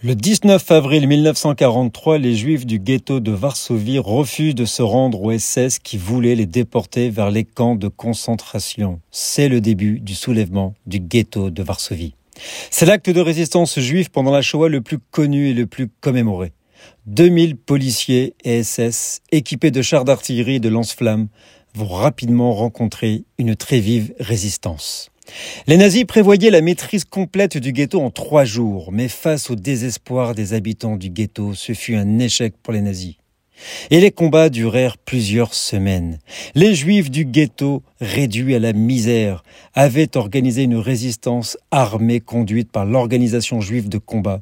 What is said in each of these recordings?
Le 19 avril 1943, les Juifs du ghetto de Varsovie refusent de se rendre au SS qui voulait les déporter vers les camps de concentration. C'est le début du soulèvement du ghetto de Varsovie. C'est l'acte de résistance juif pendant la Shoah le plus connu et le plus commémoré. 2000 policiers et SS équipés de chars d'artillerie et de lance-flammes vont rapidement rencontrer une très vive résistance. Les nazis prévoyaient la maîtrise complète du ghetto en trois jours, mais face au désespoir des habitants du ghetto, ce fut un échec pour les nazis. Et les combats durèrent plusieurs semaines. Les juifs du ghetto, réduits à la misère, avaient organisé une résistance armée conduite par l'organisation juive de combat,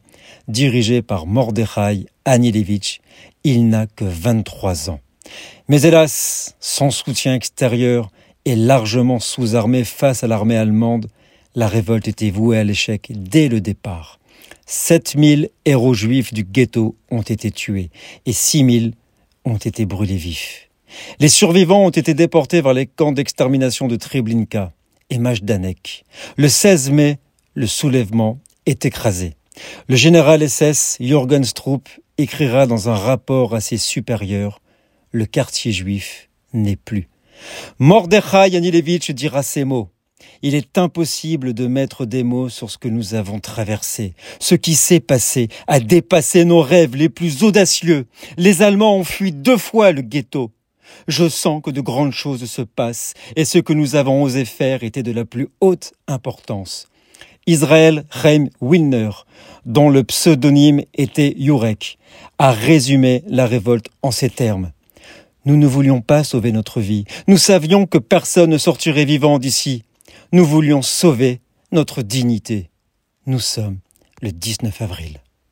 dirigée par Mordechai Anilevich. Il n'a que 23 ans. Mais hélas, sans soutien extérieur, et largement sous-armée face à l'armée allemande, la révolte était vouée à l'échec dès le départ. 7000 héros juifs du ghetto ont été tués et 6000 ont été brûlés vifs. Les survivants ont été déportés vers les camps d'extermination de Treblinka et Majdanek. Le 16 mai, le soulèvement est écrasé. Le général SS Jürgen Stroop écrira dans un rapport à ses supérieurs Le quartier juif n'est plus. Mordechai Yanilevitch dira ces mots. Il est impossible de mettre des mots sur ce que nous avons traversé. Ce qui s'est passé a dépassé nos rêves les plus audacieux. Les Allemands ont fui deux fois le ghetto. Je sens que de grandes choses se passent et ce que nous avons osé faire était de la plus haute importance. Israël Chaim Wilner, dont le pseudonyme était Jurek, a résumé la révolte en ces termes. Nous ne voulions pas sauver notre vie. Nous savions que personne ne sortirait vivant d'ici. Nous voulions sauver notre dignité. Nous sommes le 19 avril.